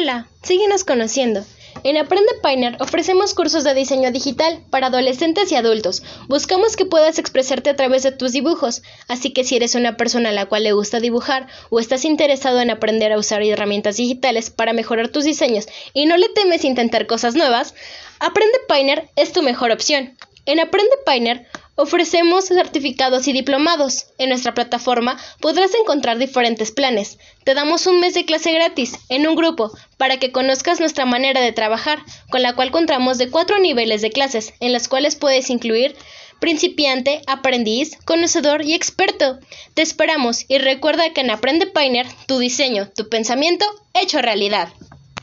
Hola, síguenos conociendo. En Aprende Painter ofrecemos cursos de diseño digital para adolescentes y adultos. Buscamos que puedas expresarte a través de tus dibujos, así que si eres una persona a la cual le gusta dibujar o estás interesado en aprender a usar herramientas digitales para mejorar tus diseños y no le temes intentar cosas nuevas, Aprende Painter es tu mejor opción. En Aprende Painter Ofrecemos certificados y diplomados. En nuestra plataforma podrás encontrar diferentes planes. Te damos un mes de clase gratis en un grupo para que conozcas nuestra manera de trabajar, con la cual contamos de cuatro niveles de clases, en las cuales puedes incluir principiante, aprendiz, conocedor y experto. Te esperamos y recuerda que en Aprende Painter tu diseño, tu pensamiento hecho realidad.